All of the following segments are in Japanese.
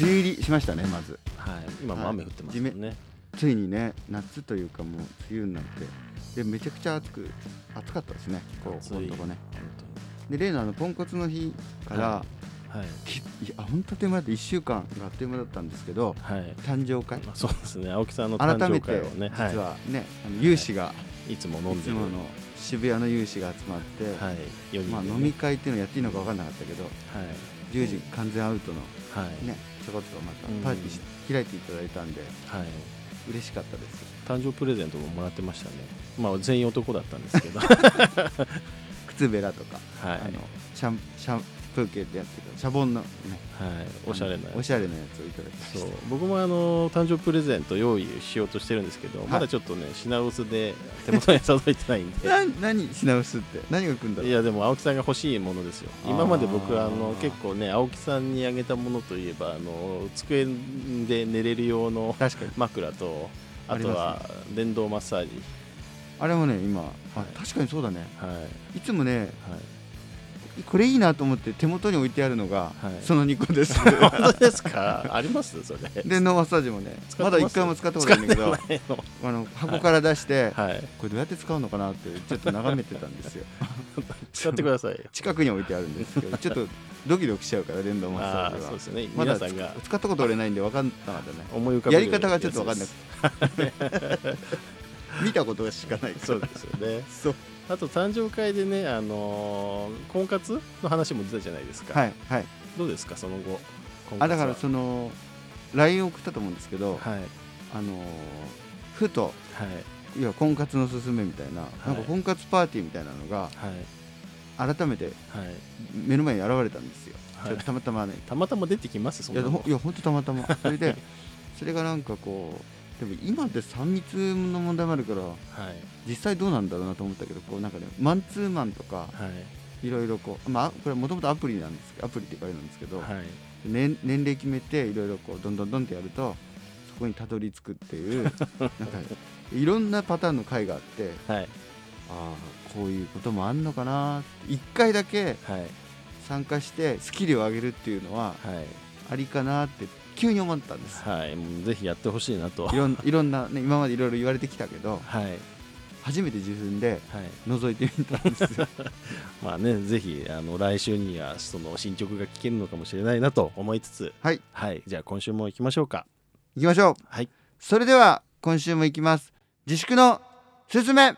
梅雨入りしましたねまず。はい。今も雨降ってますもんね、ついにね夏というかもう梅雨になってでめちゃくちゃ暑く暑かったですねこう暑い。このとこね本で例のあのポンコツの日から、は当にはい。きいや本当あっという間だって1週間があっという間だったんですけどはい。誕生会。まあそうですね。青木さんの誕生改めて会をね実はね、あの有志が、い、いつも飲んでる。い渋谷の有志が集まって、はい。4人でね。まあ、飲み会っていうのをやっていいのか分かんなかったけどはい。10時完全アウトのはい、ねちょこっとまたうんパーティーし、開いていただいたんではい。嬉しかったです。誕生プレゼントももらってましたね。まあ全員男だったんですけど。靴べらとか、はい。あのシャンシャンプーケでやってるシャボンの、ね、はいおしゃれなやつおしゃれなやつをいただきましたそう僕もあの誕生プレゼント用意しようとしてるんですけど、いまだちょっとね品薄で手元に届いてないんでな何品薄って何が来るんだろういやでも青木さんが欲しいものですよ今まで僕はあの結構ね青木さんにあげたものといえばあの机で寝れる用の確かに枕とあとは電動マッサージあれもね今、はい確かにそうだねはいいつもねはいこれいいなと思って手元に置いてあるのが、はい。その2個です。本当ですか？あります？それ。電動マッサージもねまだ1回も使ったことないんだけどあの箱から出して、はい。これどうやって使うのかなってちょっと眺めてたんですよ。使ってくださいよ。近くに置いてあるんですけど ちょっとドキドキしちゃうから電動マッサあージは。ーそうですね。まだ使ったこと俺ないんで分かんなかったね。思い浮かやり方がちょっと分かんなくやて見たことしかないそうですよね。そうあと誕生会でねあのー婚活の話も出たじゃないですか、はいはい。どうですかその後婚活は？あだからその LINE を送ったと思うんですけど、はい。あのーふとはい。いや婚活のすすめみたいな,、い。なんか婚活パーティーみたいなのがはい。改めてはい。目の前に現れたんですよ、はい。ちょっとたまたまね。たまたま出てきますそんなのいやほいや本当たまたま。それで それがなんかこうでも今って3密の問題もあるからはい。実際どうなんだろうなと思ったけどこうなんかねマンツーマンとかはい。いろいろこうまあこれもともとアプリなんですけどアプリっていうかあれなんですけど、はい。年年齢決めていろいろこうどんどんどんってやるとそこにたどり着くっていう なんかいろんなパターンの回があってはい。ああこういうこともあんのかなって1回だけはい。参加してスキルを上げるっていうのははい。ありかなって急に思ったんです。はいもうぜひやってほしいなと。いろんいろんな、ね、今までいろいろ言われてきたけどはい。初めて自分ではい。覗いてみたんですよ。まあねぜひあの来週にはその進捗が聞けるのかもしれないなと思いつつ。はい。はいじゃあ今週も行きましょうか。行きましょう。はい。それでは今週も行きます。自粛のすすめ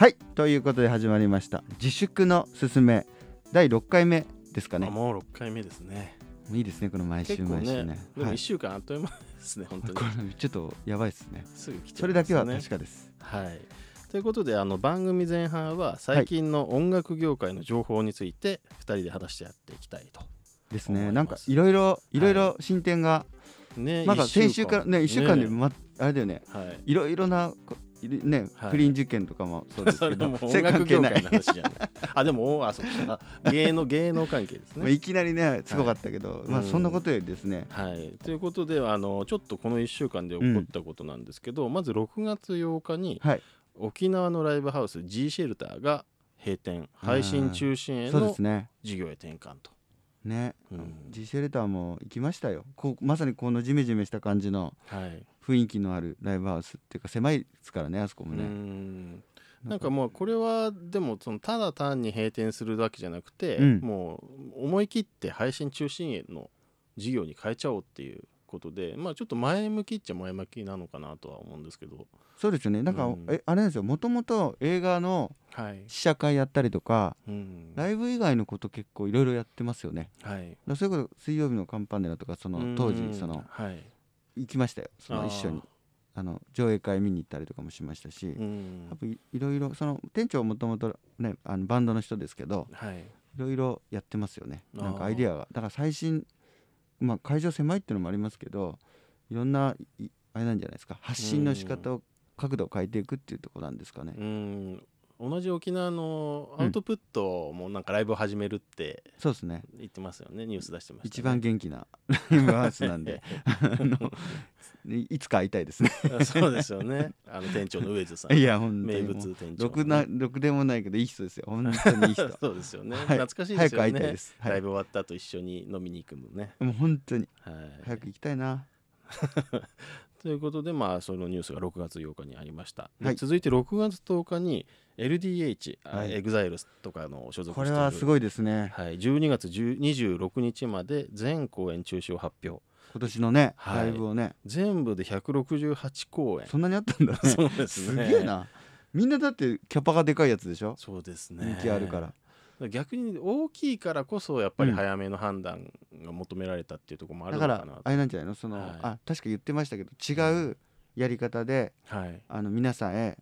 はいということで始まりました。自粛のすすめ。第6回目ですかね。あもう6回目ですね。いいですねこの毎週毎週ね。でも1はい、週間あっという間ですね、本当こにれちょっとやばいですね。すぐ来ちゃそれだけはね確かです。はい。ということであの番組前半は最近の音楽業界の情報について2人で話してやっていきたいと、ですね。なんかいろいろいろいろ進展が、ねなんか先週からね1週間で、ねま、あれだよね。はい。いろいろなね、はい。不倫事件とかもそうです そけれども 音楽業界の話じゃないあでもおあそうか。芸能芸能関係ですね。まあいきなりねすごかったけど、まあうんそんなことよりですね、はい、ということであのちょっとこの1週間で起こったことなんですけど、まず6月8日にはい。沖縄のライブハウス G シェルターが閉店。配信中心へのすね。事業へ転換と。ね、うん。G シェルターも行きましたよ。こうまさにこのジメジメした感じのはい。雰囲気のあるライブハウスっていうか狭いですからねあそこもうね、んなんかもうこれはでもそのただ単に閉店するわけじゃなくて、うん。もう思い切って配信中心への事業に変えちゃおうっていうことでまあちょっと前向きっちゃ前向きなのかなとは思うんですけどそうですよね。なんか、うん。えあれなんですよ。もともと映画のはい、試写会やったりとかうん、ライブ以外のこと結構いろいろやってますよね。はい。だからそれこそ水曜日のカンパネラとかその当時うんそのはい。行きましたよ。その一緒に。あの上映会見に行ったりとかもしましたし、うん。やっぱいいろいろその店長はもともとねあのバンドの人ですけどはい。いろいろやってますよね。なんかアイデアが。だから最新まあ会場狭いっていうのもありますけどいろんないあれなんじゃないですか。発信の仕方を角度を変えていくっていうところなんですかね。うん。同じ沖縄のアウトプットもなんかライブを始めるってそうですね。言ってますよね。ニュース出してました、ね、一番元気なライブハウスなんで。いつか会いたいですね。そうですよね。あの店長の上津さん。いや本当名物店長ろくなろくでもないけどいい人ですよ。本当にいい人。そうですよね、はい。懐かしいですよ早く会いたいねです、はい、ライブ終わった後一緒に飲みに行くのね、もう本当に。はい、早く行きたいな ということでまあそのニュースが6月8日にありました、ではい。続いて6月10日に LDH、はい。エグザイルとかの所属している。これはすごいですね。はい、12月10 26日まで全公演中止を発表。今年のね、はい。ライブをね。全部で168公演。そんなにあったんだ。ね そうですすねげえな。みんなだってキャパがでかいやつでしょ？そうですね。人気あるから逆に大きいからこそやっぱりうん。早めの判断が求められたっていうところもあるだかのからなあれなんじゃないの？その、はい。あ確か言ってましたけど違うやり方ではい。あの皆さんへ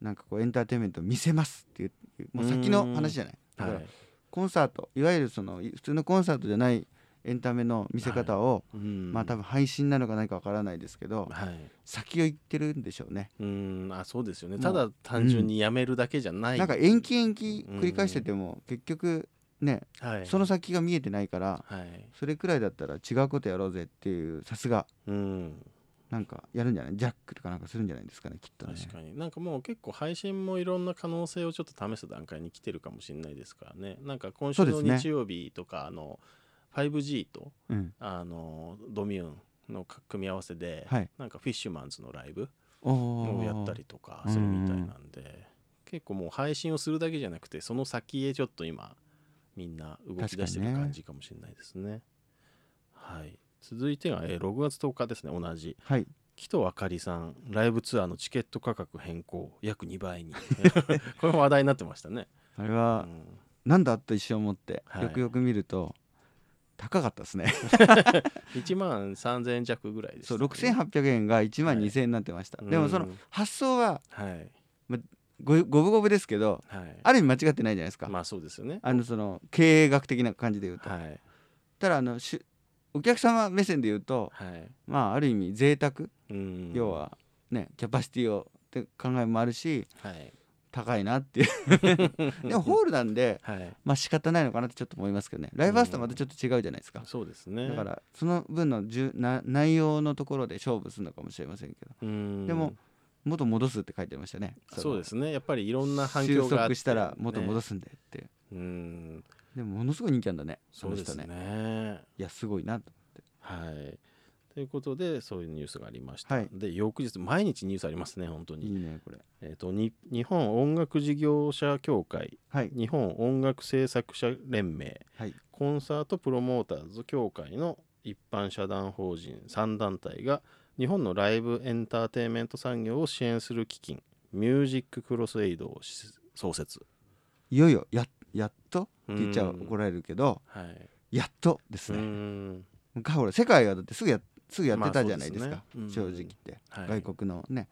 なんかこうエンターテインメントを見せますっていうもう先の話じゃない？だからはい。コンサートいわゆるそのい普通のコンサートじゃないエンタメの見せ方を、うん。まあ多分配信なのか何かわからないですけどはい。先を行ってるんでしょうね。うん。あそうですよね。ただ単純にやめるだけじゃない、なんか延期延期繰り返してても結局ねはい。その先が見えてないからはい。それくらいだったら違うことやろうぜっていうさすが。うん。なんかやるんじゃない？ジャックとかなんかするんじゃないですかねきっとね。確かに。なんかもう結構配信もいろんな可能性をちょっと試す段階に来てるかもしれないですからね。なんか今週の日曜日とかあの 5G とうん。あのドミューンの組み合わせで、はい。なんかフィッシュマンズのライブをやったりとかするみたいなんで結構もう配信をするだけじゃなくてその先へちょっと今みんな動き出してる感じかもしれないですね。はい。続いてが、えー6月10日ですね同じ。はい。木戸あかりさんライブツアーのチケット価格変更約2倍に。これも話題になってましたね。うあれはん。なんだと一瞬思ってはい。よくよく見ると高かったですね。1万3000円弱ぐらいです、そう6800円が1万はい2000円になってました。でもそのうん。発想ははい。ご五分五分ですけどはい。ある意味間違ってないじゃないですか。まあそうですよね。あのその経営学的な感じで言うと。はい。ただあのしゅお客様目線で言うとはい。まあある意味贅沢。うん。要はねキャパシティをって考えもあるしはい高いなっていう。でもホールなんではい。まあ仕方ないのかなってちょっと思いますけどね。ライブハウスとはまたちょっと違うじゃないですか。そうですね。だからその分のじゅな内容のところで勝負するのかもしれませんけど。うん。でも元戻すって書いてましたね。そうですね。やっぱりいろんな反収響があって、束したら元戻す、すんでって、う。ん。でもものすごい人気あんだねそうですね。いやすごいなとはいということでそういうニュースがありました、はい。で翌日毎日ニュースありますね本当に。いいねこれ。えー、とに日本音楽事業者協会。はい。日本音楽制作者連盟。はい。コンサートプロモーターズ協会の一般社団法人3団体が日本のライブエンターテインメント産業を支援する基金ミュージッククロスエイドをし創設。いよいよややっと？って言っちゃうん。怒られるけどはい。やっとですうねん昔ほら世界はだってすぐやすぐやってたじゃないですか、まあすね。正直言って、はい。外国のね。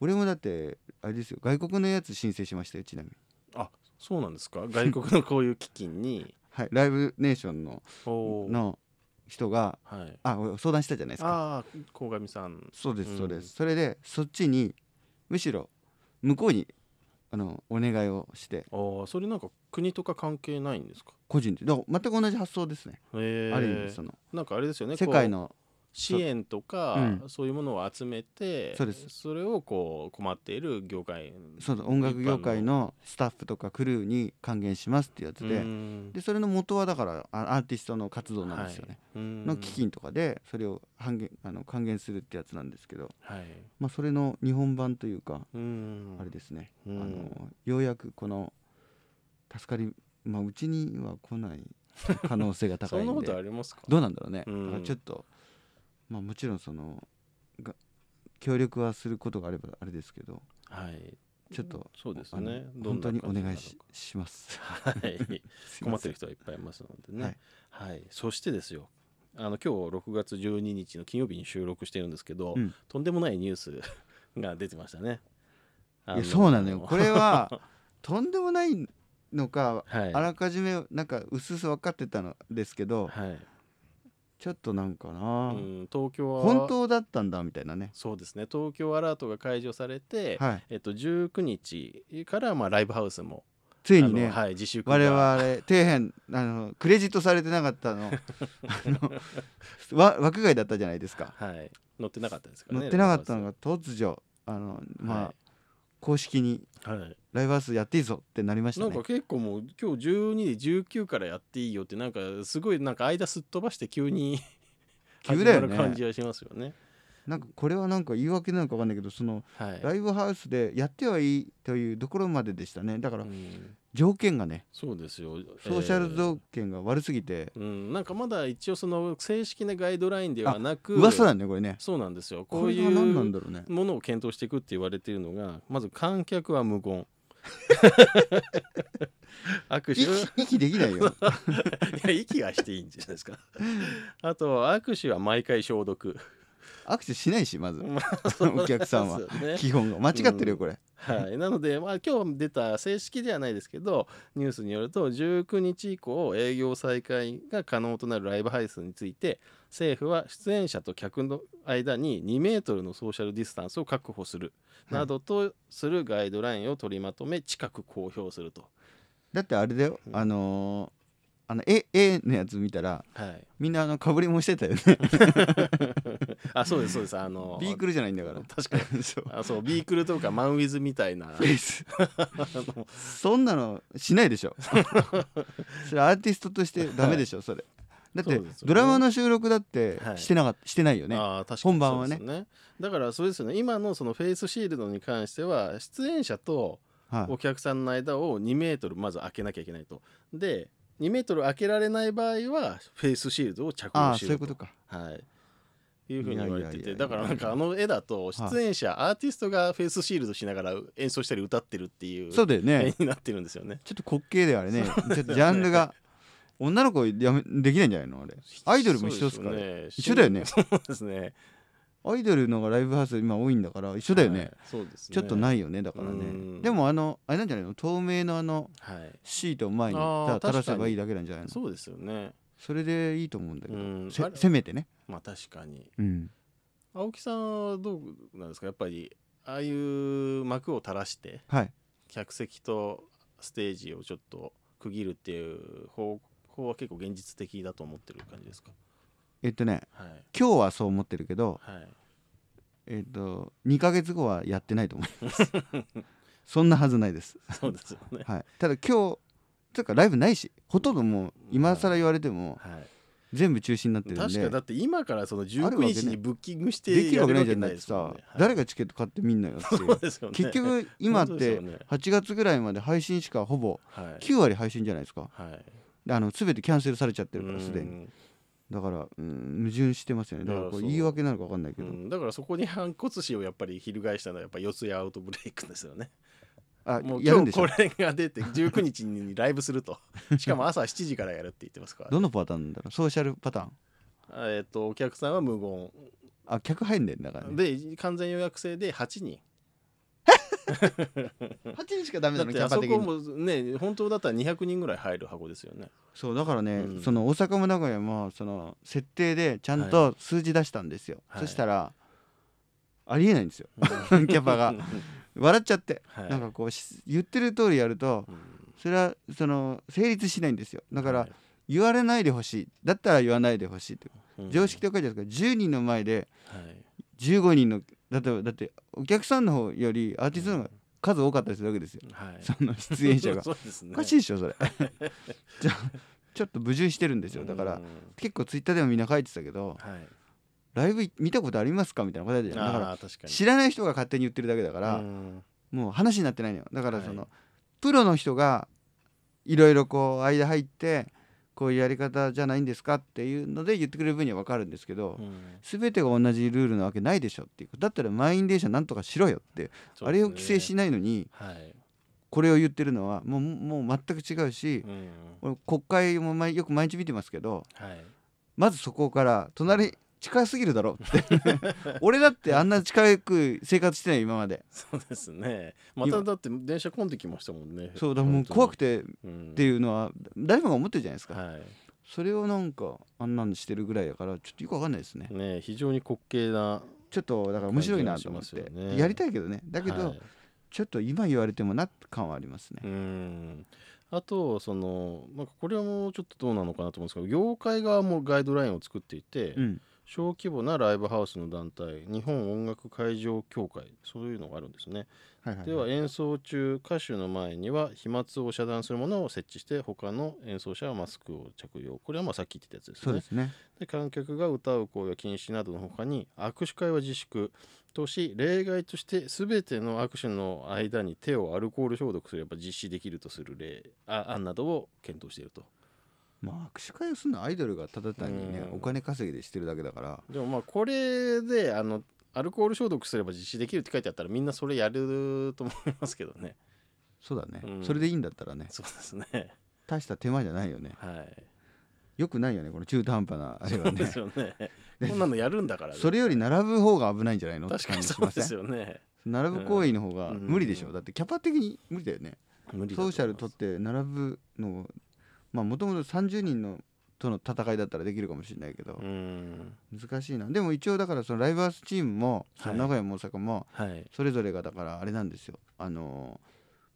俺もだってあれですよ外国のやつ申請しましたよちなみに。そうなんですか？外国のこういう基金に。はいライブネーションのの人がはい。あ俺相談したじゃないですか。ああ鴻上さん。そうですそうでうんす、それでそっちにむしろ向こうにあのお願いをして。ああそれなんか国とか関係ないんですか？個人で。だ全く同じ発想ですね、えー、ある意味その。なんかあれですよね世界の支援とかうん。そういうものを集めてそうです。れをこう困っている業界そうそう音楽業界のスタッフとかクルーに還元しますっていうやつで、うん。でそれの元はだからあアーティストの活動なんですよね、はい。うん。の基金とかでそれを半減あの還元するってやつなんですけど、はい。まあ、それの日本版というか、うん。あれですね、うん。あのようやくこの助かり、まあ、うちには来ない可能性が高いん そんなことあでりますか？どうなんだろうね、ちょっと、まあ、もちろんそのが協力はすることがあればあれですけどはい。ちょっとそうですね。本当にお願いしします。はい。困ってる人はいっぱいいますのでね。はい。はい。そしてですよ。あの今日6月12日の金曜日に収録してるんですけど、うん。とんでもないニュースが出てましたね。あいやそうなのよ。これは とんでもないのかはい。あらかじめなんかうすうす分かってたのですけどはいちょっとなんかうな、ん、東京は本当だったんだみたいなね。そうですね。東京アラートが解除されて、はい。えっと、19日からまあライブハウスもついにね、はい、自粛が。我々底辺あのクレジットされてなかったの。枠外だったじゃないですか。はい、乗ってなかったですからね乗ってなかったのラが突如あのまあ、はい公式にライブハウスやっていいぞってなりましたね。なんか結構もう今日12時19からやっていいよってなんかすごいなんか間すっ飛ばして急に 急だよね。感じがしますよね。なんかこれはなんか言い訳なのか分かんないけどそのはい。ライブハウスでやってはいいというところまででしたね。だからうん。条件がねそうですよ。ソーシャルえー条件が悪すぎて、うん、なんかまだ一応その正式なガイドラインではなく噂なんだねこれね。そうなんですよ。ここういうだろうね。ものを検討していくって言われているのがまず観客は無言。握手？息息できないよ。いや息はしていいんじゃないですか。あと握手は毎回消毒握手しないしまず。ま お客さんは。ね。基本が。間違ってるよこれ、はい、なので、まあ、今日出た正式ではないですけどニュースによると19日以降営業再開が可能となるライブハウスについて政府は出演者と客の間に2メートルのソーシャルディスタンスを確保するはい。などとするガイドラインを取りまとめ近く公表すると。だってあれだよ、うん。あのーあの A, A のやつ見たらはい、みんなあのかぶりもしてたよね。あそうですそうです。あのビークルじゃないんだから。確かに。そう。あそうビークルとかマンウィズみたいな。フェイス。そんなのしないでしょ。それアーティストとしてダメでしょそれ。だってドラマの収録だってはい。してなかったしてないよね。あー確かに本番はね。そうですよだからそうですよね。今のそのフェイスシールドに関しては出演者とはい。お客さんの間を2メートルまず開けなきゃいけないと。で2メートル開けられない場合はフェイスシールドを着用しろそういうことか。はい。いうふうに言われててだからなんかあの絵だと出演者アーティストがフェイスシールドしながら演奏したり歌ってるっていうそうだよ絵ねになってるんですよね。ちょっと滑稽であれね。ちょっとジャンルが女の子やめできないんじゃないの？あれ。アイドルも一緒ですから。ね。一緒だよね。そうですねアイドルのがライブハウス今多いんだから一緒だよね、はいそうですね。ちょっとないいよねだからうねん。でもあのあれなんじゃないの？透明のあのはい。シートを前に垂らせばいいだけなんじゃないの？そうですよね。それでいいと思うんだけうど、せめてね。まあ確かに。うん。青木さんはどうなんですか？やっぱりああいう幕を垂らしてはい。客席とステージをちょっと区切るっていう方法は結構現実的だと思ってる感じですか？えっとねはい。今日はそう思ってるけどはい。えっと2ヶ月後はやってないと思います。そんなはずないです。そうですよね。はい。ただ今日つうかライブないしほとんどもう今更言われてもはい。全部中止になってるんで。確かだって今からそのある19わけね。日にブッキングしてできるわけないじゃないですさわけないですもんね。誰がチケット買ってみんなよっていそううですよね。結局今って本当ですよね。8月ぐらいまで配信しかほぼはい。9割配信じゃないですか。はい。であの全てキャンセルされちゃってるからすでに。うんだから、うん、矛盾してますよね。だからこれ言い訳なのか分かんないけど、うん。だからそこに反骨心をやっぱり翻したのはやっぱ四谷アウトブレイクですよね。あもう今日これが出て19日にライブするとしかも朝7時からやるって言ってますから。どのパターンなんだろう？ソーシャルパターン？えっとお客さんは無言。あ客入んねんだからね。で完全予約制で8人 8人しかダメなのキだってあそこもね本当だったら200人ぐらい入る箱ですよね。そうだからね、うん。その大阪も名古屋もその設定でちゃんと数字出したんですよ、はい。そしたらありえないんですよ。キャパが。笑っちゃって、はい。なんかこうし言ってる通りやるとうん。それはその成立しないんですよ。だから、はい。言われないでほしい。だったら言わないでほしいって。うん。常識と書いてあるか。ら10人の前ではい。15人のだってだってお客さんの方よりアーティストの方が数多かったりするわけですよ。はい。その出演者が。そうですね。おかしいでしょそれ。じゃあちょっと矛盾してるんですよ。だからうん。結構ツイッターでもみんな書いてたけどはい。ライブ見たことありますかみたいな答えでだから知らない人が勝手に言ってるだけだからうん。もう話になってないのよ。だからはい。そのプロの人がいろいろこう間入ってこういうやり方じゃないんですかっていうので言ってくれる分には分かるんですけどうん。全てが同じルールなわけないでしょっていう。だったら満員電車なんとかしろよってね。あれを規制しないのにはい。これを言ってるのはもうもう全く違うしうん。俺国会も毎よく毎日見てますけどはい。まずそこから隣近すぎるだろ。っ て俺だってあんな近く生活してない今まで。そうですね。まただって電車混んできましたもんね。そうだもう怖くててっっていうのは誰もが思ってるじゃないですか。はい。それをなんかあんなんしてるぐらいだからちょっとよくわかんないですね。ね非常に滑稽なちょっとだから面白いなと思って、ね。やりたいけどね。だけど、はい。ちょっと今言われてもな感はありますね、うん。あとその、まあ、これはもうちょっとどうなのかなと思うんですけど業界側もガイドラインを作っていて、うん小規模なライブハウスの団体日本音楽会場協会そういうのがあるんですね、はいはいでは演奏中歌手の前には飛沫を遮断するものを設置して他の演奏者はマスクを着用。これはまあさっき言ってたやつですね。そうですね。で観客が歌う行為は禁止などの他に握手会は自粛とし例外として全ての握手の間に手をアルコール消毒すれば実施できるとする例あ案などを検討しているとまあ握手会をするのはアイドルがただ単にねうん。お金稼ぎでしてるだけだから。でもまあこれであのアルコール消毒すれば実施できるって書いてあったらみんなそれやると思いますけどね。そうだね、うん。それでいいんだったらね。そうですね。大した手間じゃないよね。はい。よくないよねこの中途半端なあれはそうでねすよね。こんなのやるんだからそれより並ぶ方が危ないんじゃないの？確かにそうですよね。並ぶ行為の方がうん無理でしょ、だってキャパ的に無理だよね。ソーシャル取って並ぶのまあもともと30人のとの戦いだったらできるかもしれないけどう、ん。難しいな。でも一応だからそのライブハウスチームも、はい。名古屋も大阪もはい。それぞれがだからあれなんですよ。あの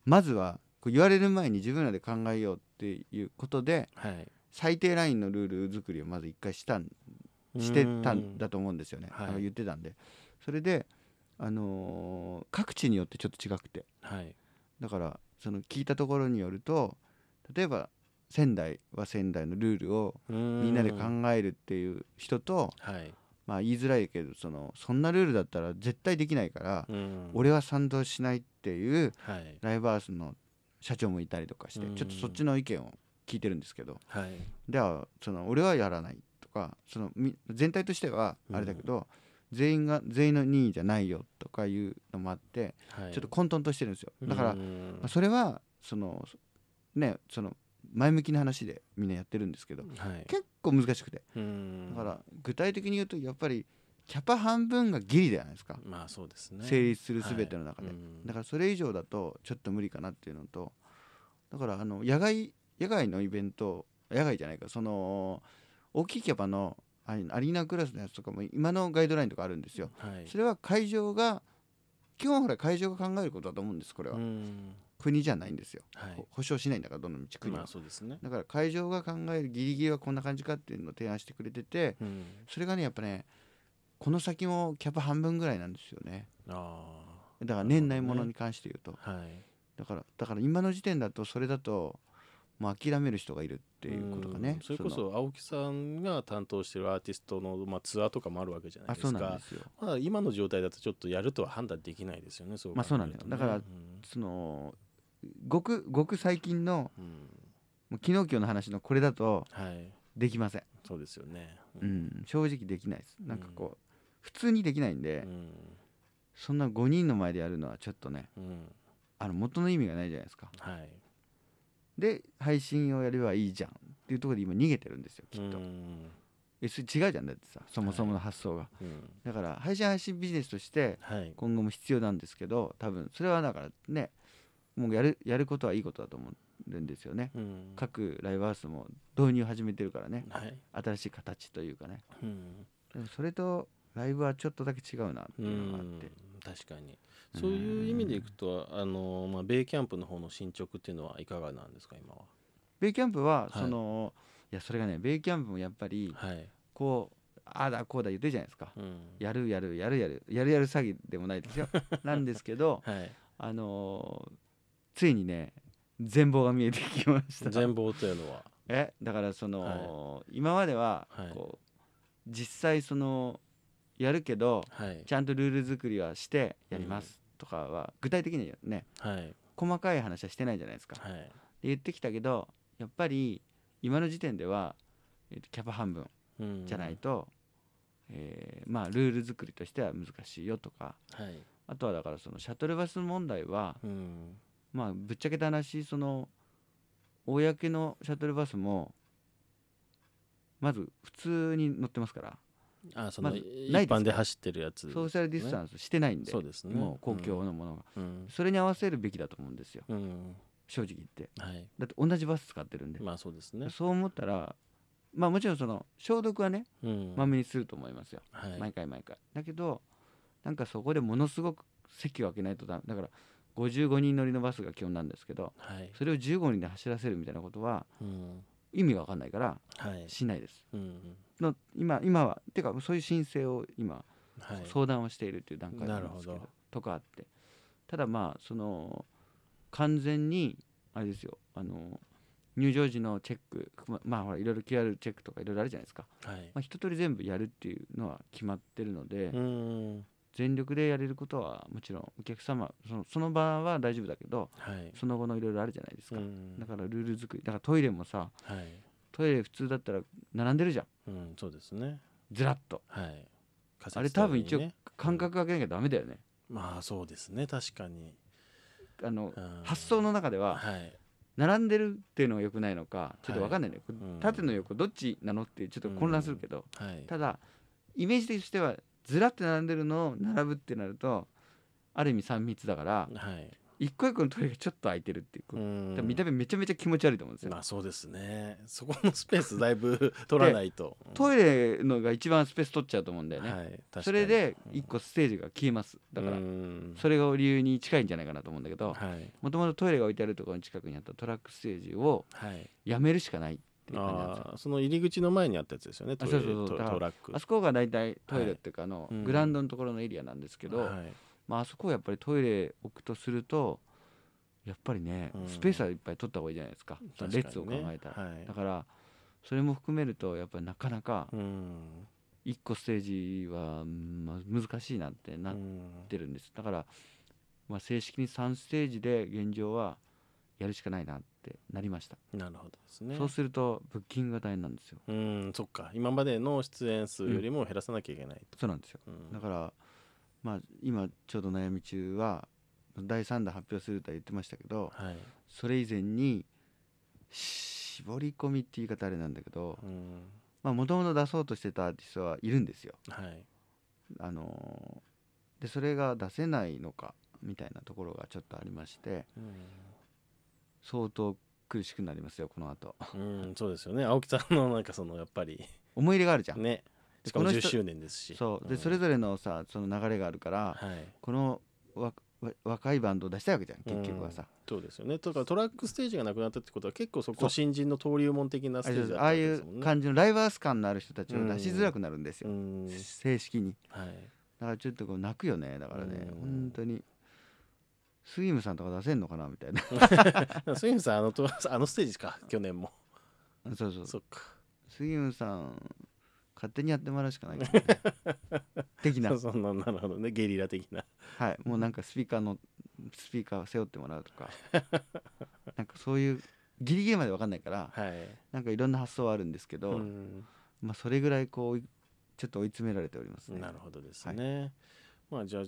まずは言われる前に自分らで考えようっていうことではい。最低ラインのルール作りをまず一回したんしてたんだとと思うんですよね、はい。あの言ってたんで。それで、あのー各地によってちょっと違くて。はい。だからその聞いたところによると例えば仙台は仙台のルールをみみんなで考えるっていう人と、はい。まあ言いづらいけどそのそんなルールだったら絶対できないから、うん。俺は賛同しないっていうはい。ライブハウスの社長もいたりとかして、うん。ちょっとそっちの意見を聞いてるんですけどはい。ではその俺はやらないとかそのみ全体としてはあれだけど、全員が全員の任意じゃないよとかいうのもあって、はい。ちょっと混沌としてるんですよ。だから、まうん。あそれはそのねその前向きな話でみんなやってるんですけどはい。結構難しくて。うん。だから具体的に言うとやっぱりキャパ半分がギリじゃないですか、まあそうですね。成立する全ての中で、はい。うん。だからそれ以上だとちょっと無理かなっていうのとだからあの野外野外のイベント野外じゃないかその大きいキャパのあアリーナクラスのやつとかも今のガイドラインとかあるんですよ。はい。それは会場が基本はほら会場が考えることだと思うんですこれは、うん国じゃないんですよ、はい。ほ保証しないんだからどの道国は、まあそうですね。だから会場が考えるギリギリはこんな感じかっていうのを提案してくれててうん。それがねやっぱねこの先もキャパ半分ぐらいなんですよね。あだから年内ものに関して言うと、あはい。だからだから今の時点だとそれだともう諦める人がいるっていうことがね。うん。それこのそ青木さんが担当してるアーティストの、まあ、ツアーとかもあるわけじゃないですか。まあ、今の状態だとちょっとやるとは判断できないですよねそうまあそうなんだよ。だからそのごくごく最近のうん。うんもう昨日今日の話のこれだとはい。できません、そうですよね。うん、正直できないです。なんかうん。こう普通にできないんで、うん。そんな5人の前でやるのはちょっとねうん。あの元の意味がないじゃないですか。はい。で配信をやればいいじゃんっていうところで今逃げてるんですよきっと、うん。えそれ違うじゃんだってさそもそもの発想が、うん。だから配信配信ビジネスとしてはい。今後も必要なんですけど多分それはだからねもうやるやることはいいことだと思うんですよね。うん。各ライブハウスも導入始めてるからね。はい。新しい形というかね。うん。でもそれとライブはちょっとだけ違うなってういうのがあっん。て確かに。そういう意味でいくとあの、まあ、ベイキャンプの方の進捗っていうのはいかがなんですか今は？ベイキャンプははいその、い、やそれがねベイキャンプもやっぱりはい、こうああだこうだ言ってるじゃないですか。うん、やるやるやるやるやるやる詐欺でもないですよ。なんですけど はい。あのーついにね全貌が見えてきました。全貌というのは。えだからその、今までははい。こう、実際そのやるけどはい。ちゃんとルール作りはしてやりますとかは具体的にはねはい。細かい話はしてないじゃないですか。はい。で言ってきたけどやっぱり今の時点では、えーとキャパ半分うんじゃないと、えーまあルール作りとしては難しいよとかはい。あとはだからそのシャトルバス問題はうんまあぶっちゃけた話その公のシャトルバスもまず普通に乗ってますから。あその、まず一般で走ってるやつソーシャルディスタンスしてないんで、そうですね。もう公共のものが、うん。それに合わせるべきだと思うんですよ。うん。正直言って。はい。だって同じバス使ってるんで、まあそうですね。そう思ったらまあもちろんその消毒はねうん。まめにすると思いますよ、はい。毎回毎回。だけどなんかそこでものすごく席を空けないとダメ。だから55人乗りのバスが基本なんですけどはい。それを15人で走らせるみたいなことはうん。意味が分かんないからはい。しないです。うんの今今はてかそういう申請を今はい。相談をしているという段階なんですけど,、とかあって。ただまあその完全にあれですよあの入場時のチェックままあほらいろいろ QR チェックとかいろいろあるじゃないですか、はい。まあ、一通り全部やるっていうのは決まってるので、うん全力でやれることはもちろんお客様そのその場は大丈夫だけどはい。その後のいろいろあるじゃないですか、うん。だからルール作りだからトイレもさはい。トイレ普通だったら並んでるじゃん。うんそうですね。ずらっと。はい。あれ多分一応間隔空けなきゃダメだよね。まあそうですね。確かに。あのうん。発想の中でははい。並んでるっていうのが良くないのかちょっと分かんないね、うん。縦の横どっちなのってちょっと混乱するけど、はい。ただイメージとしてはずらって並んでるのを並ぶってなるとある意味3密だからはい。一個一個のトイレがちょっと空いてるっていう、見た目めちゃめちゃ気持ち悪いと思うんですよ、まあそうですね。そこのスペースだいぶ 取らないと。トイレのが一番スペース取っちゃうと思うんだよね、はいそれで1個ステージが消えます。だからうん。それが理由に近いんじゃないかなと思うんだけどはい。もともとトイレが置いてあるところの近くにあったトラックステージをはい。やめるしかないっていう感じなんですよその入り口の前にあったやつですよね。トイレそうそうそう。トトラック。あそこが大体トイレっていうかあの、うん。グラウンドのところのエリアなんですけど、はい。まああそこをやっぱりトイレ置くとするとやっぱりね、うん。スペースはいっぱい取った方がいいじゃないですか。確かにね。列を考えたら、はい。だからそれも含めるとやっぱりなかなかうん。1個ステージは、うんまあ、難しいなってなっうんてるんです。だから、まあ、正式に3ステージで現状はやるしかないなってなりました、なるほどですね。そうするとブッキングが大変なんですよ。うんそっか。今までの出演数よりも減らさなきゃいけないと。そうなんですよ。うん。だからまあ今ちょうど悩み中は第3弾発表するとは言ってましたけどはい。それ以前に絞り込みって言い方あれなんだけどもともと出そうとしてたアーティストはいるんですよ。はい。あのーでそれが出せないのかみたいなところがちょっとありまして相当苦しくなりますよこの後。うんうんそうですよね。青木さんのなんかそのやっぱり 思い入れがあるじゃん、ね。しかも10この人周年ですし。そう。でん。それぞれのさその流れがあるからはい。このわわ若いバンドを出したいわけじゃん結局はさ、そうですよね。とかトラックステージがなくなったってことは結構そこ新人の登竜門的なスあテージだったああいわけですもんね。う感じのライブハウス感のある人たちを出しづらくなるんですよ、うん。正式に。はい。だからちょっとこう泣くよねだからね。うん。本当にスイムさんとか出せんのかなみたいな。スイムさんあのとあのステージか去年も。そうそう。そっか。スイムさん勝手にやってもらうしかないね。的な。そんななるほどね。ゲリラ的な。はい。もうなんかスピーカーのスピーカーを背負ってもらうとか。なんかそういうギリギリまで分かんないからはい。なんかいろんな発想はあるんですけど、うん。まあそれぐらいこうちょっと追い詰められておりますね。なるほどですね、まあじゃあ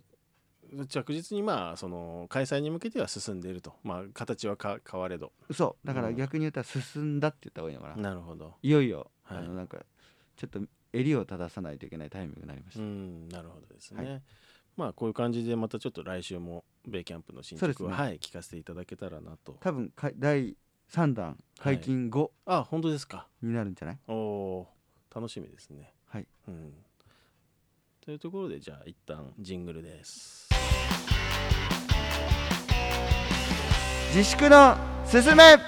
着実にまあその開催に向けては進んでいると。まあ形はか変われど。そう。だからうん。逆に言ったら進んだって言った方がいいのかな、なるほど。いよいよ、はい。あのなんかちょっと襟を正さないといけないタイミングになりました、うんなるほどですね、はまあこういう感じでまたちょっと来週もベイキャンプの進そうですね。捗は、はい聞かせていただけたらなと。多分か第3弾解禁後あ本当ですか。になるんじゃない、お楽しみですね。はい。うん。というところでじゃあ一旦ジングルです自粛のすすめ。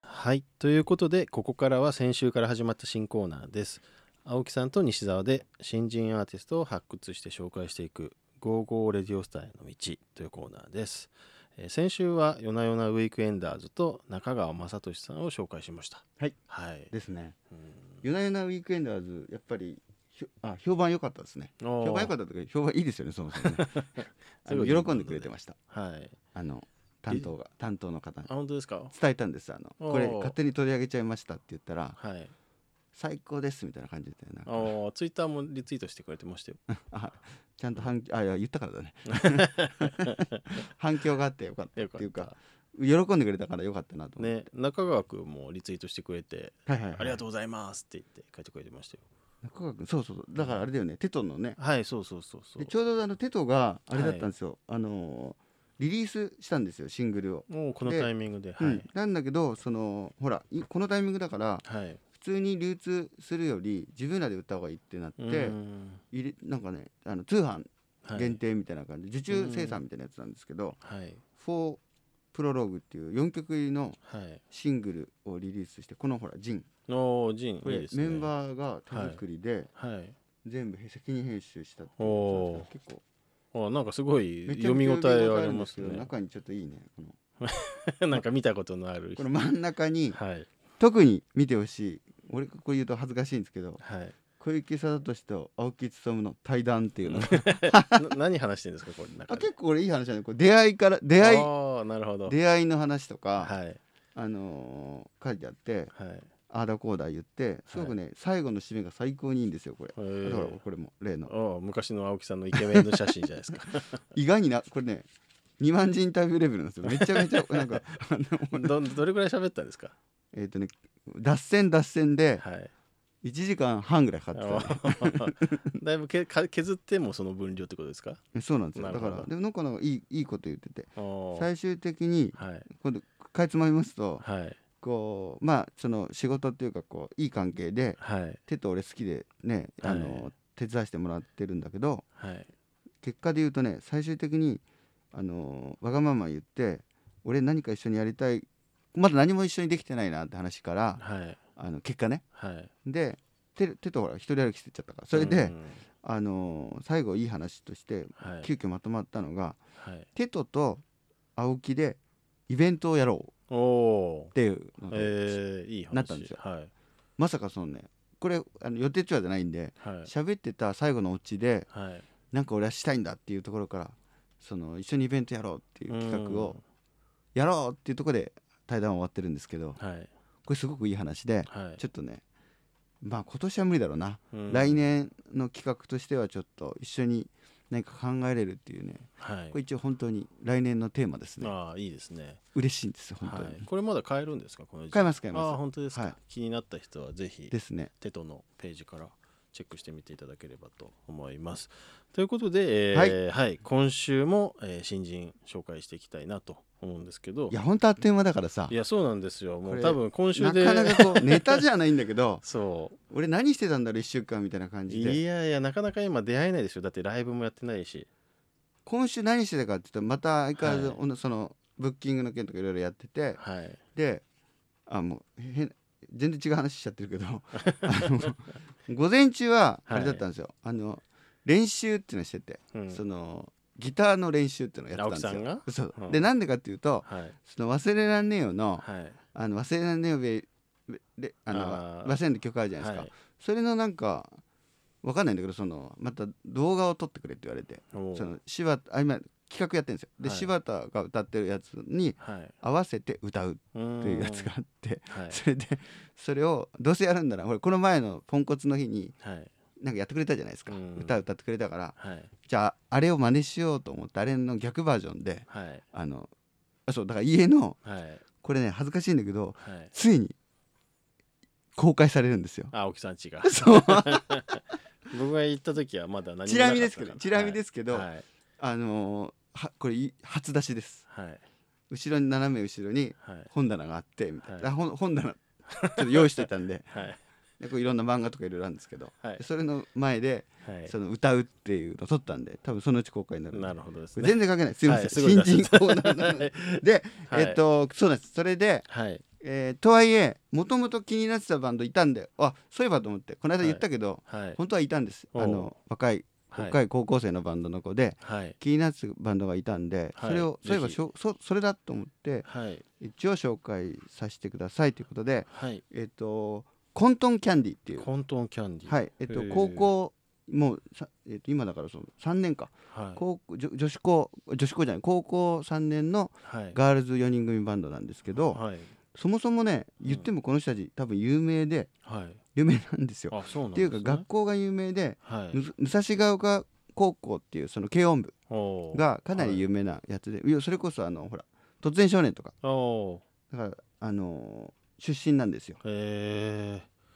はいということでここからは先週から始まった新コーナーです。青木さんと西澤で新人アーティストを発掘して紹介していく「55レディオスターへの道」というコーナーです、えー先週は夜な夜なウィークエンダーズと中川雅俊さんを紹介しました。はい。はい、ですね。うん。夜な夜なウィークエンダーズやっぱりあ評判良かったですね。評判良かったというか評判いいですよねそもそもね。喜んでくれてました。はいあの担当が担当の方にあ本当ですか？伝えたんですあのこれ勝手に取り上げちゃいましたって言ったらはい。最高ですみたいな感じでなんか。おツイッターもリツイートしてくれてましたよ。あちゃんと反あいや言ったからだね。反響があってよかった。っっていうかた喜んでくれたからよかったなとね中川君もリツイートしてくれてはいはいはい、ありがとうございますって言って書いてくれてましたよ。中川君そうそうそう。だからあれだよねテトのね。はいそうそうそうそう。でちょうどあのテトがあれだったんですよ、あのーリリースしたんですよシングルを、もうこのでタイミングで。はい。うん、なんだけどそのほらいこのタイミングだからはい。普通に流通するより自分らで売った方がいいってなって、うん。入れなんかねあの通販はい。限定みたいな感じで、受注生産みたいなやつなんですけどはい「フォープロローグ」っていう4曲入りのはい。シングルをリリースしてこのほらジン。おージンこれねメンバーが手作りではい。全部責任編集したっていう結構あなんかすごい読み応えありますね。けど中にちょっといいねこの。なんか見たことのある。この真ん中にはい。特に見てほしい。俺がこれ言うと恥ずかしいんですけどはい。小池貞俊と青木勉の対談っていうの。何話してるんですかこれ中あで結構俺いい話なんでこれ出会いから出会いああなるほど。出会いの話とか、はい。あのー書いてあってはいあーだこうだ言ってすごくね、最後の締めが最高にいいんですよこれ、へだからーこれも例の。昔の青木さんのイケメンの写真じゃないですか。意外になこれね2万字インタビューレベルなんですよ。めちゃめちゃ なんかどどれぐらい喋ったんですか？えっ、とね脱線脱線ではい。1時間半ぐらいかかってた、ね、だいぶけか削ってもその分量ってことですか？そうなんですよ。だからでもなんかいいいいこと言ってて。最終的にはい。今度かいつまみますとはいこうまあその仕事っていうかこういい関係ではい。手と俺好きでねあの、はい手伝わせてもらってるんだけどはい。結果で言うとね最終的にあのわがまま言って俺何か一緒にやりたいまだ何も一緒にできてないなって話からはい。あの結果ね。はい。で手手とほら一人歩きしてっちゃったからそれで、うん。あの最後いい話としてはい。急遽まとまったのが、はい。テトと青木でイベントをやろうっていうのなったんですよ。はい。まさかそのねこれあの予定調和じゃないんではい。喋ってた最後のオチではい。なんか俺はしたいんだっていうところからその一緒にイベントやろうっていう企画をやろうっていうところで対談は終わってるんですけどうんはい。これすごくいい話ではい。ちょっとねまあ今年は無理だろうな、うん。来年の企画としてはちょっと一緒に何か考えれるっていうね。はい。これ一応本当に来年のテーマですね。ああいいですね。嬉しいんですよ本当に、はい。これまだ買えるんですかこの時買います買いああま本当ですか、はい。気になった人はぜひすですね。テトのページからチェックしてみていただければと思います。ということで、えーはい。今週も、えー新人紹介していきたいなと思うんですけど。いや本当あっという間だからさ。いやそうなんですよ。もう多分今週なでかなかこう ネタじゃないんだけど。そ俺何してたんだろう1週間みたいな感うじで。いやいやなかなか今出会えないですよだってライブもやってないし。今週何してたかって言ったらまた相変わらず、そのブッキングの件とかいろいろやってて。はい。であもう変全然違う話しちゃってるけど。あの午前中はあれだったんですよ、あの練習っていうのしてて、うん。そのギターの練習っていうのをやってたんですよ。う、うん。でなんでかっていうとはい。その忘れらんねえよのはい。あの忘れらんねえよべであの忘れんの曲あるじゃないですか、はい。それのなんかわかんないんだけどそのまた動画を撮ってくれって言われてその柴田あ今企画やってるんですよ。で、はい。柴田が歌ってるやつにはい。合わせて歌うっっていうやつがあってはい。それでそれをどうせやるんだなこれこの前のポンコツの日にはいなんかやってくれたじゃないですか、うん。歌歌ってくれたから。はい。じゃああれを真似しようと思ってあれの逆バージョンではい。あのあそうだから家のはい。これね恥ずかしいんだけどはい。ついに公開されるんですよ。青木さんちが。そう。僕が行った時はまだ何もチラ見ですけどチラ見ですけけど、はい。あのーはこれい初出しです。はい。後ろに斜め後ろにはい。本棚があってみたい本本棚ちょっと用意してたんで。はいでこういろんな漫画とかいろいろあるんですけど、はい。でそれの前ではい。その歌うっていうのを撮ったんで多分そのうち公開になるなるほどですね。全然関係ない。すいません、新人コーナーなので。で、はい。えっとそうなんです。それで、はい。えーとはいえもともと気になってたバンドいたんであそういえばと思ってこの間言ったけど、はい。本当はいたんです。あの若いはい。若い高校生のバンドの子で、はい。気になってたバンドがいたんで、はい。それをそういえばしょそそれだと思ってはい。一応紹介させてくださいということではい。えっ、とコントンキャンディっていう。コントンキャンディはい。えっ、と高校もうさ、えっと今だからその3年か。はい。高校女女子校女子校じゃない高校3年のはい。ガールズ4人組バンドなんですけど、はい。そもそもね言ってもこの人たち多分有名ではい。有名なんですよ。あそうなんっていうか学校が有名で、はい。む武蔵ヶ丘高校っていうその軽音部がかなり有名なやつで、いやそれこそあのほら突然少年とか。おだからあのー出身なんですよ。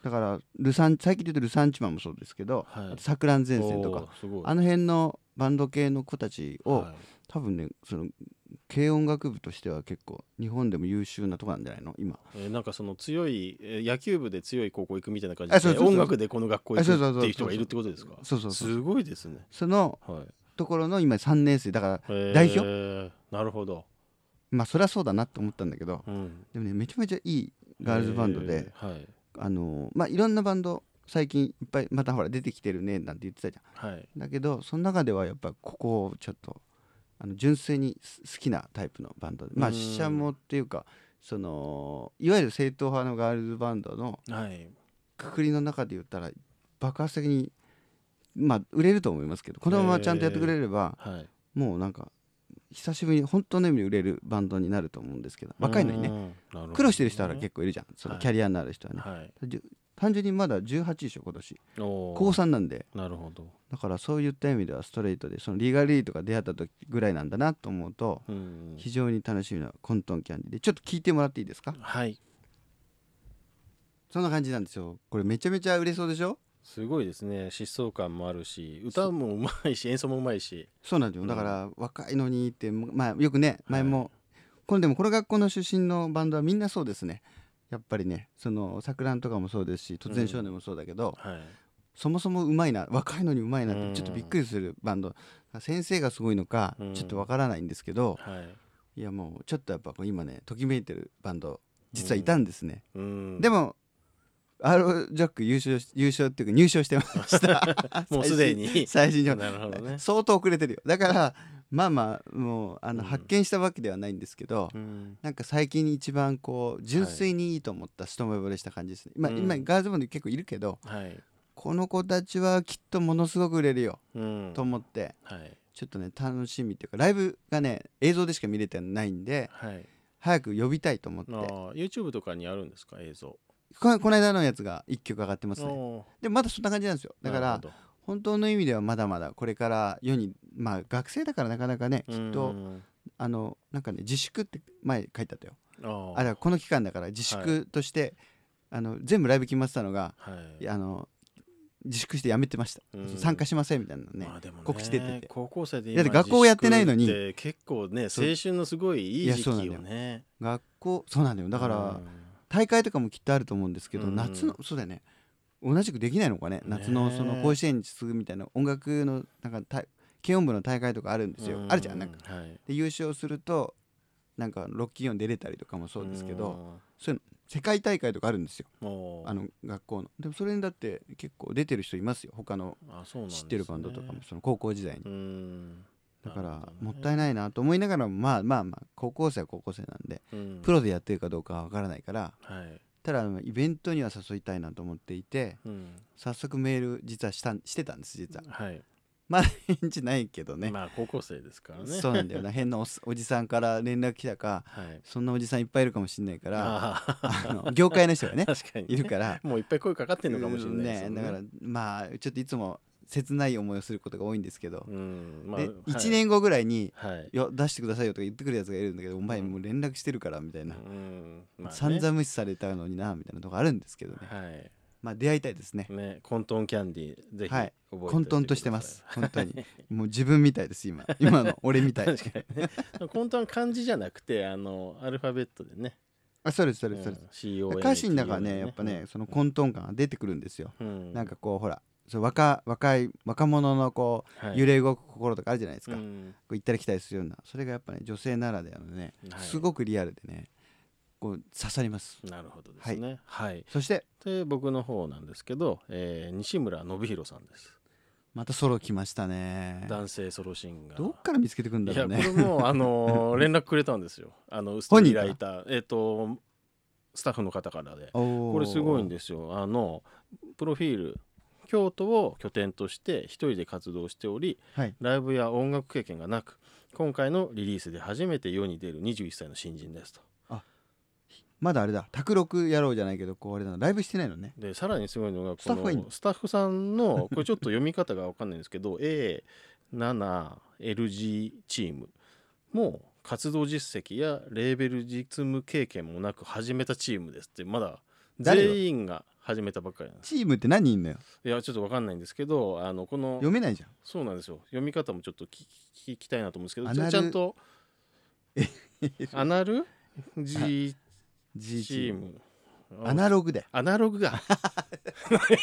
だからルサン最近で言うとルサンチマンもそうですけど、はい。あと錯乱前線とかあの辺のバンド系の子たちを、はい。多分ねその軽音楽部としては結構日本でも優秀なとこなんじゃないの？今。えーなんかその強い、えー野球部で強い高校行くみたいな感じで音楽でこの学校行くっていう人がいるってことですか？そうそうすごいですね。そのはい。ところの今3年生だからえー。代表？なるほど、まあそりゃそうだなって思ったんだけどうん、でもねめちゃめちゃいいガールズバンドで、えーはい。あのまあいろんなバンド最近いっぱいまたほら出てきてるねなんて言ってたじゃん。はい。だけどその中ではやっぱここをちょっとあの純粋にす好きなタイプのバンドでまあうんししゃもっていうかそのいわゆる正統派のガールズバンドのはい。くくりの中で言ったら爆発的にまあ売れると思いますけどこのままちゃんとやってくれればはい。もうなんか久しぶりに本当の意味で売れるバンドになると思うんですけど若いのにね。苦労してる人は結構いるじゃん。そのはい。キャリアのある人はね、はい。単純にまだ18でしょ今年。高3なんで。なるほど、だからそういった意味ではストレートでそのリーガルリーとか出会った時ぐらいなんだなと思うとうん、非常に楽しみなコントンキャンディーで。ちょっと聞いてもらっていいですか？はい。そんな感じなんですよ。これめちゃめちゃ売れそうでしょ？すごいですね。疾走感もあるし歌もうまいし演奏もうまいし。そうなんですよ。うん。だから若いのにってまあよくね前も、これでもこの学校の出身のバンドはみんなそうですね。やっぱりねその桜んとかもそうですし突然少年もそうだけど、はい。そもそもうまいな若いのにうまいなっうん。てちょっとびっくりするバンド。先生がすごいのかうん。ちょっとわからないんですけど、はい。いやもうちょっとやっぱ今ねときめいてるバンド実はいたんですね、うん。でもアロージャック優勝し優勝っていうか入賞してました。もうすでに。最新情報。なるほどね、相当遅れてるよ。だからまあまあもうあの、うん。発見したわけではないんですけど、うん。なんか最近一番こう純粋にいいと思った一目惚れした感じですね、今うん。今ガールズバンド結構いるけどはい。この子たちはきっとものすごく売れるようんと思ってはい。ちょっとね楽しみっていうかライブがね映像でしか見れてないんではい。早く呼びたいと思って。YouTube とかにあるんですか？映像ここの間のやつが1曲上がってますね。でもまだそんな感じなんですよ。だから本当の意味ではまだまだこれから世にまあ学生だからなかなかねきっとうんあのなんかね自粛って前書いてあったよ。あれはこの期間だから自粛として、あの全部ライブ決まってたのがはい。あの自粛してやめてました、うん。参加しませんみたいなのねまあでもね告知出てて。高校生でだって学校やってないのに。結構ね青春のすごいいい時期そうなんだよ。よね学校そうなんだよ。だから、うん大会とかもきっとあると思うんですけど、うん。夏のそうだよね。同じくできないのかね。夏のその甲子園に次ぐみたいな音楽のなんかた軽音部の大会とかあるんですよ、うあるじゃんなんか。はい。で優勝するとなんかロッキーオン出れたりとかもそうですけど、そういうの世界大会とかあるんですよ。あの学校の。でもそれにだって結構出てる人いますよ。他の知ってるバンドとかもその高校時代に。うんだからもったいないなと思いながらもまあまあまあ高校生は高校生なんでうん。プロでやってるかどうかは分からないからはい。ただイベントには誘いたいなと思っていてうん。早速メール実はしたんしてたんです実は。はい。まだ返事ないけどね。まあ高校生ですからね。そうなんだよな。変なおじさんから連絡来たかはい。そんなおじさんいっぱいいるかもしれないからあの業界の人がね確かに。ねいるから。もういっぱい声かかってんのかもしれないですよね。だからまあちょっといつも切ない思いをすることが多いんですけど、うんまあではい。1年後ぐらいにはい「いや出してくださいよ」とか言ってくるやつがいるんだけど「お前もう連絡してるから」みたいな、うんまあね。散々無視されたのになみたいなとこあるんですけどね。はい。まあ出会いたいですね。ねコントンキャンディーぜひはい。覚えておい混沌としてます。本当に。もう自分みたいです今。今の俺みたい。確かにね。混沌は漢字じゃなくてあのアルファベットでね。あそうですそうですそうです、う歌詞の中はねやっぱねその混沌感が出てくるんですよ、うん。なんかこうほらそう若若い若者のこうはい。揺れ動く心とかあるじゃないですか、こうん。う行ったり来たりするような。それがやっぱね女性ならではのねはい。すごくリアルでねこう刺さります。なるほどですね。はい。そしてで僕の方なんですけど、えー西村信弘さんです。またソロ来ましたね。男性ソロシンガー。どっから見つけてくるんだいやころうねれも あのー連絡くれたんですよ。あのストーリーライターえっ、とスタッフの方からで。ここれすごいんですよ。あのプロフィール京都を拠点として一人で活動しておりはい。ライブや音楽経験がなく今回のリリースで初めて世に出る21歳の新人ですと。まだあれだ。卓録やろうじゃないけどこうあれだな。ライブしてないのね。でさらにすごいのがこスタッフはいいの？のスタッフさんのこれちょっと読み方が分かんないんですけど A7LG チームも活動実績やレーベル実務経験もなく始めたチームですって。まだ全員が始めたばっかりなんです。チームって何人いんのよ？いやちょっと分かんないんですけどあのこの読めないじゃん。そうなんですよ。読み方もちょっと聞き聞きたいなと思うんですけどちアナちゃんとアナル？G チームアナログで。アナログが。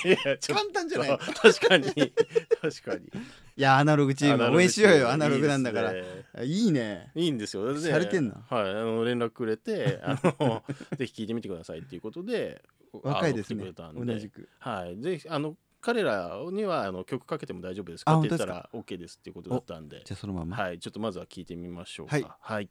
いやちょっ簡単じゃない？と確かに。確かに。いやアナログチーム応援しようよ。アナログなんだから。いいですね。いいね。いいんですよ。で洒落てんな。はい、あの連絡くれて、あのぜひ聞いてみてくださいっていうことで、若いですね。あの来てくれたんで。同じく。はい、ぜひあの彼らにはあの曲かけても大丈夫ですか？あって言った本ら OK ですっていうことだったんで、じゃあそのまま。はい、ちょっとまずは聞いてみましょうか。はい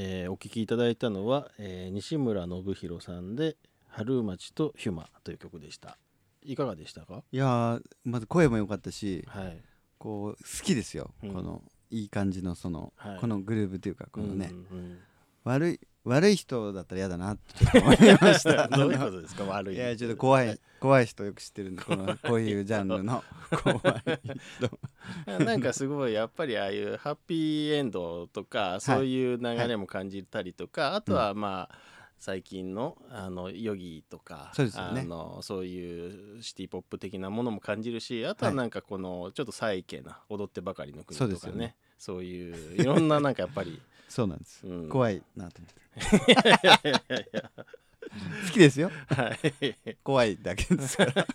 えーお聞きいただいたのは、えー西村信弘さんで「春町とヒュマ」という曲でした。いかがでしたか？いやーまず声も良かったしはい。こう好きですよ、うん。このいい感じのその、はい。このグルーブというかこのね、うんうん悪い悪い人だったら嫌だなって思いました。う んどういうことですか？悪いいやちょっと怖い怖い人よく知ってるんでこのこういうジャンルの怖い。人 なんかすごいやっぱりああいうハッピーエンドとかそういう流れも感じたりとか、あとはまあ最近のあのヨギとかそうね。あのそういうシティポップ的なものも感じるしあとははい。なんかこのちょっとサイケな踊ってばかりの国とかね。ね。そういういろんななんかやっぱり、そうなんです、うん、怖いなと思って。好きですよ。はい、怖いだけです。か ら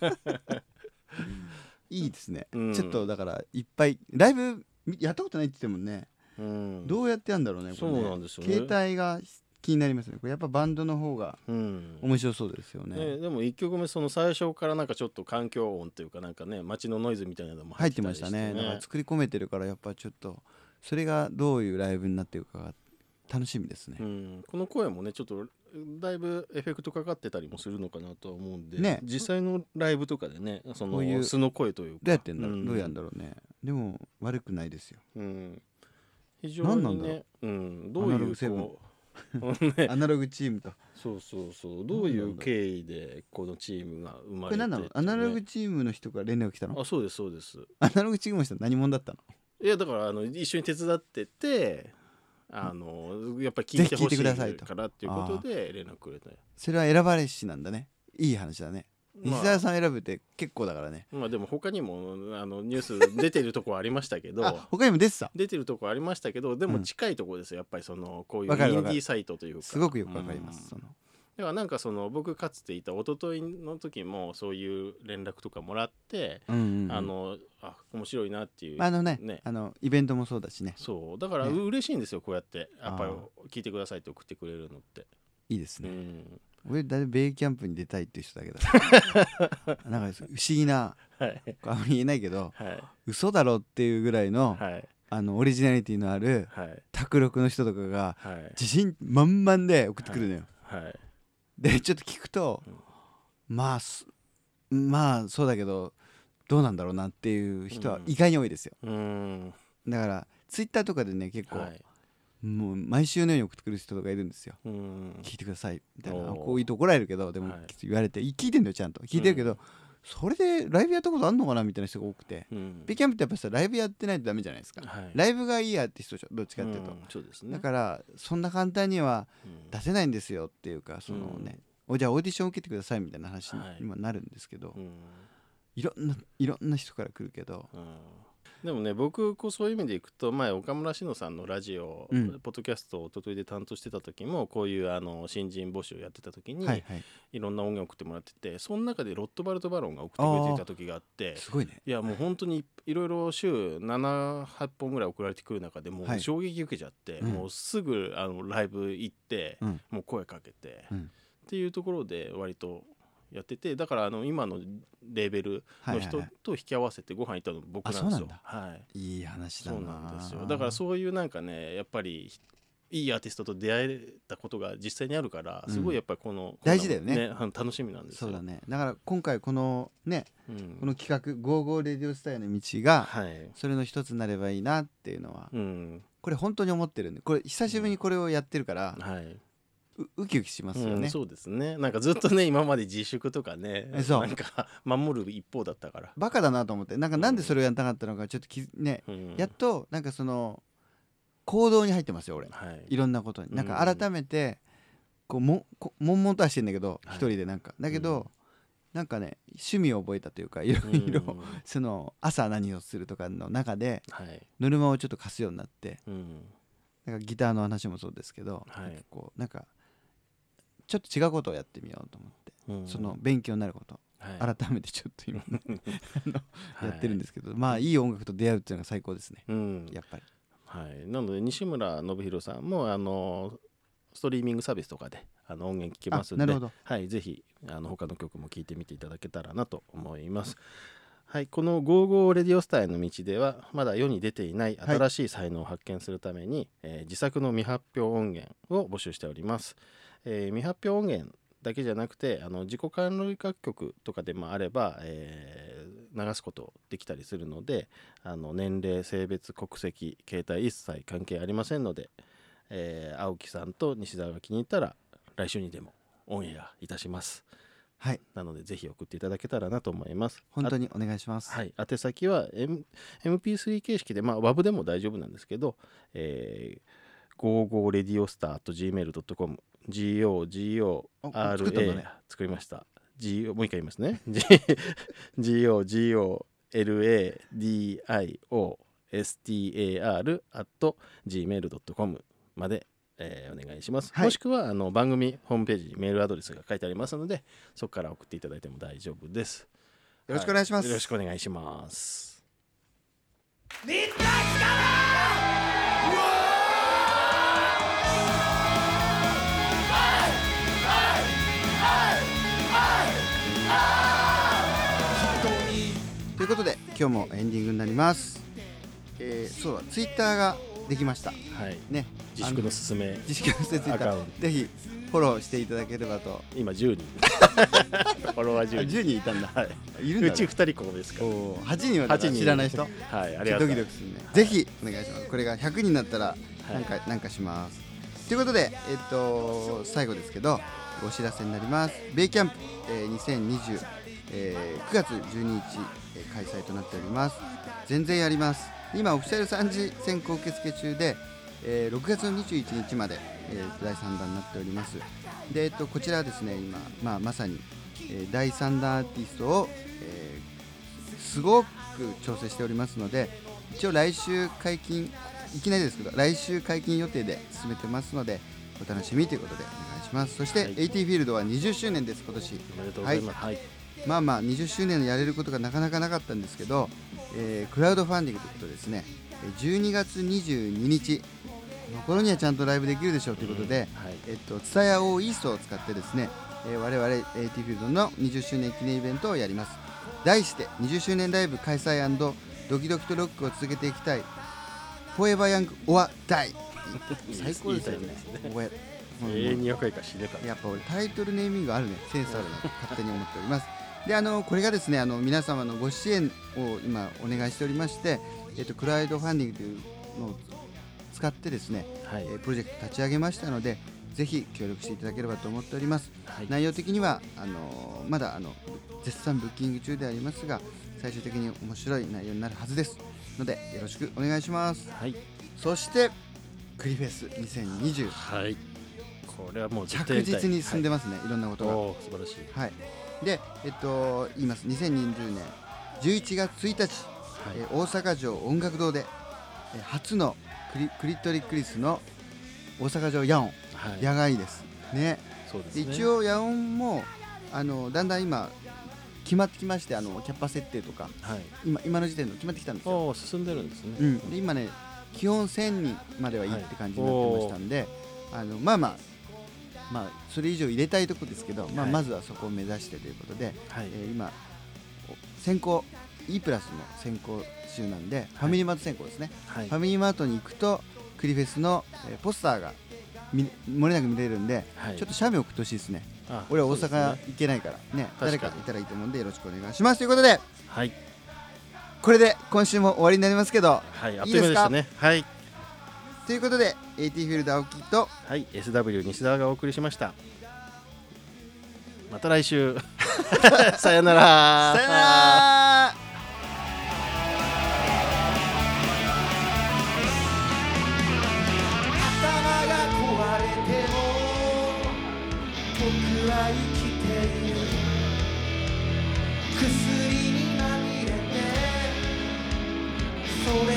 いいですね、うん。ちょっとだからいっぱいライブみやったことないって言ってもね、うん、どうやってやるんだろうねこれね。そうなんですよね。携帯が気になりますね。これやっぱバンドの方がうん。面白そうですよね、ね、でも1曲目その最初からなんかちょっと環境音というかなんかね街のノイズみたいなのも入ってましたね。だから作り込めてるからやっぱちょっとそれがどういうライブになっていくかが楽しみですね、うん、この声もねちょっとだいぶエフェクトかかってたりもするのかなとは思うんで、ね。実際のライブとかでねそこういうの素の声というか。どうやってんだろう、ん。どうやんだろうね。でも悪くないですよ。うん、非常何なんだろにね、うん、どういうセブン。こうねアナログチームと。そうそうそう。どういう経緯でこのチームが生まれてこれ何なの？アナログチームの人から連絡来たの？あそうですそうです。アナログチームの人は何者だったの？いやだからあの一緒に手伝っててあのやっぱり聞いてほしていくださいと。からっていうことで連絡くれたよ。それは選ばれしなんだね。いい話だね。西ま澤さん選ぶって結構だからね。あ、まあでも他にもあのニュース 出てるとこありましたけどあ他にも出てた？出てるとこありましたけどでもうん。近いところですよ。やっぱりそのこういうインディーサイトというか。すごくよくわかります、うん。そのだからなんかその僕かつていた一昨日の時もそういう連絡とかもらって、うんうんうん。あのあ面白いなっていうあのねね。あのイベントもそうだしね。そう。だからね。嬉しいんですよこうやって。やっぱりあ聞いてくださいって送ってくれるのって、いいですね、うん。俺だいぶベイキャンプに出たいっていう人だけだ なんか不思議なはい。あんまり言えないけどはい。嘘だろっていうぐらいの,、はい。あのオリジナリティのあるはい。の人とかがはい。自信満々で送ってくるのよ、はいでちょっと聞くと、まあすまあそうだけどどうなんだろうなっていう人は意外に多いですよ、うん。だからツイッターとかでね結構、はい。もう毎週のように送ってくる人とかいるんですよ。うん。聞いてくださいみたいな。こういうと怒られるけどでもはい。言われて聞いてんだよちゃんと。聞いてるけど、うんそれでライブやったことあんのかなみたいな人が多くて。うん。ベイキャンプってやっぱさライブやってないとダメじゃないですか、はい。ライブがいいやって人でしょどっちかっていうと、うん。そうですね。だからそんな簡単にはうん。出せないんですよっていうかそのね、おじゃあオーディション受けてくださいみたいな話にはい。今なるんですけど、うん。いろんないろんな人から来るけどうんでもね僕こうそういう意味でいくと前岡村志乃さんのラジオ、うん。ポッドキャストを一昨日で担当してた時もこういうあの新人募集やってた時に、はいはい。いろんな音源送ってもらっててその中でロットバルト・バロンが送ってくれていた時があってすごいね。いやもう本当にいろいろ週78本ぐらい送られてくる中でもはい。う衝撃受けちゃって、うん。もうすぐあのライブ行って、うん。もう声かけて、うん。っていうところで割とやっててだからあの今のレーベルの人と引き合わせてご飯行ったの僕なんですよ。はい。いい話だそうななんですよ。だからそういうなんかねやっぱりいいアーティストと出会えたことが実際にあるからすごいやっぱりこの、大事だよね。楽しみなんですよ。そうだね。だから今回このねうん。この企画「55レディオスタイルの道」がはい。それの一つになればいいなっていうのはうん。これ本当に思ってるんでこれ久しぶりにこれをやってるからはい、うウキウキしますよね。うん、そうですね。なんかずっとね今まで自粛とかねえそう。なんか 守る一方だったから、バカだなと思ってなんかなんでそれをやんなかったのかちょっときねうん。やっとなんかその行動に入ってますよ俺。はい。いろんなことに。なんかうん改めてこうもこ悶々とはしてんだけどはい。一人でなんか。だけうどなんかね趣味を覚えたというかいろいろうん。その朝何をするとかの中ではい。ノルマをちょっと貸すようになってうん。なんかギターの話もそうですけどはい。なんかこうなんかちょっと違うことをやってみようと思ってうん。その勉強になること。はい。改めてちょっと今 はい。やってるんですけどまあいい音楽と出会うっていうのが最高ですね。うん。やっぱり。はい、なので西村信弘さんもあのストリーミングサービスとかであの音源聞けますんではい、ぜひあの他の曲も聴いてみていただけたらなと思います。はい、この「55レディオスターへの道」ではまだ世に出ていないはい。新しい才能を発見するために、えー自作の未発表音源を募集しております。えー未発表音源だけじゃなくてあの自己関連楽曲とかでもあれば、えー流すことできたりするのであの年齢性別国籍携帯一切関係ありませんので、えー青木さんと西澤が気に入ったら来週にでもオンエアいたします。はい。なのでぜひ送っていただけたらなと思います。本当にお願いします。はい、宛先は、M、MP3 形式で、まあ、WAV でも大丈夫なんですけど、えー、55radiostar.gmail.com あ作ったんだ GOGORA ね。作りました。G もう一回言いますね。GOGOLADIOSTAR at gmail.com までえーお願いします、はい。もしくはあの番組ホームページにメールアドレスが書いてありますのでそこから送っていただいても大丈夫です。よろしくお願いします。はよろしくお願いします今日もエンディングになります、えーそうだツイッターができました。はい。ね。自粛のすすめ自粛のツイッタアカウンーぜひフォローしていただければと。今10人 フォロワーあ10人10人いたんだ、はい。い、るんだ、うち2人ここですから。お8人はだから8人知らない人？はいありがとドうキドキするね。ぜひお願いします。これが100人になったらはい。なんか,、なんかします。ということでえっと最後ですけどお知らせになります。ベイキャンプ、えー2020、えー9月12日、えー開催となっております。全然やります。今オフィシャル3次選考受付中で、えー6月の21日まで、えー第3弾になっております。で、えっと、こちらはですね今、まあ、まさに、えー第3弾アーティストを、えーすごく調整しておりますので一応来週解禁いきなりですけど来週解禁予定で進めてますのでお楽しみということでお願いします。そして、はい。AT フィールドは20周年です今年。おめでとうございます。はい、まあまあ20周年やれることがなかなかなかったんですけど、えークラウドファンディングということでですね。えー12月22日。の頃にはちゃんとライブできるでしょうということで、はい。えっと、ツタヤオーイーストを使ってですね、えー我々 AT フィールドの20周年記念イベントをやります。題して20周年ライブ開催ドキドキとロックを続けていきたい。フォーエバーヤングオアダイ。最高ですよね。永遠に若いから知れたやっぱ俺タイトルネーミングあるね。センスあるなと勝手に思っておりますであのこれがですねあの皆様のご支援を今お願いしておりまして、えっと、クラウドファンディングというのを使ってですね、はい。えープロジェクト立ち上げましたのでぜひ協力していただければと思っております。はい。内容的にはあのーまだあの絶賛ブッキング中でありますが最終的に面白い内容になるはずですのでよろしくお願いします。はい。そしてクリフェス2020はい。これはもう着実に進んでますね、い、ろんなことが。素晴らしい。はいでえっと言います。2020年。11月1日、はい。えー大阪城音楽堂で、えー初のクリクリトリクリスの大阪城ヤオンはい。野外です。ね。そうですね。で一応ヤオンもあのだんだん今決まってきましてあのキャパ設定とかはい。今今の時点で決まってきたんですよ、進んでるんですね。うん、で今ね基本1000人まではいいはいって感じになってましたんで、あのまあまあまあそれ以上入れたいとこですけど、まあ、はい。まずはそこを目指してということで、はい。えー今お先行 E プラスの先行中なんで、ファミリーマート先行ですね、はい。ファミリーマートに行くとクリフェスの、えーポスターが見漏れなく見れるんで、はい。ちょっと写メ送ってほしいですね。あ俺は大阪ね行けないからね確かに。誰かいたらいいと思うんでよろしくお願いします。ということではいこれで今週も終わりになりますけどはいあっいいという間でしたですか？ねはいということで AT フィールド青木とはい SW 西澤がお送りしました。また来週。さよなら。さよなら。頭が壊れても僕は生きている。薬にまみれてそれ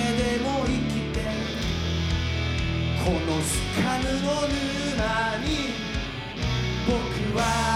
僕は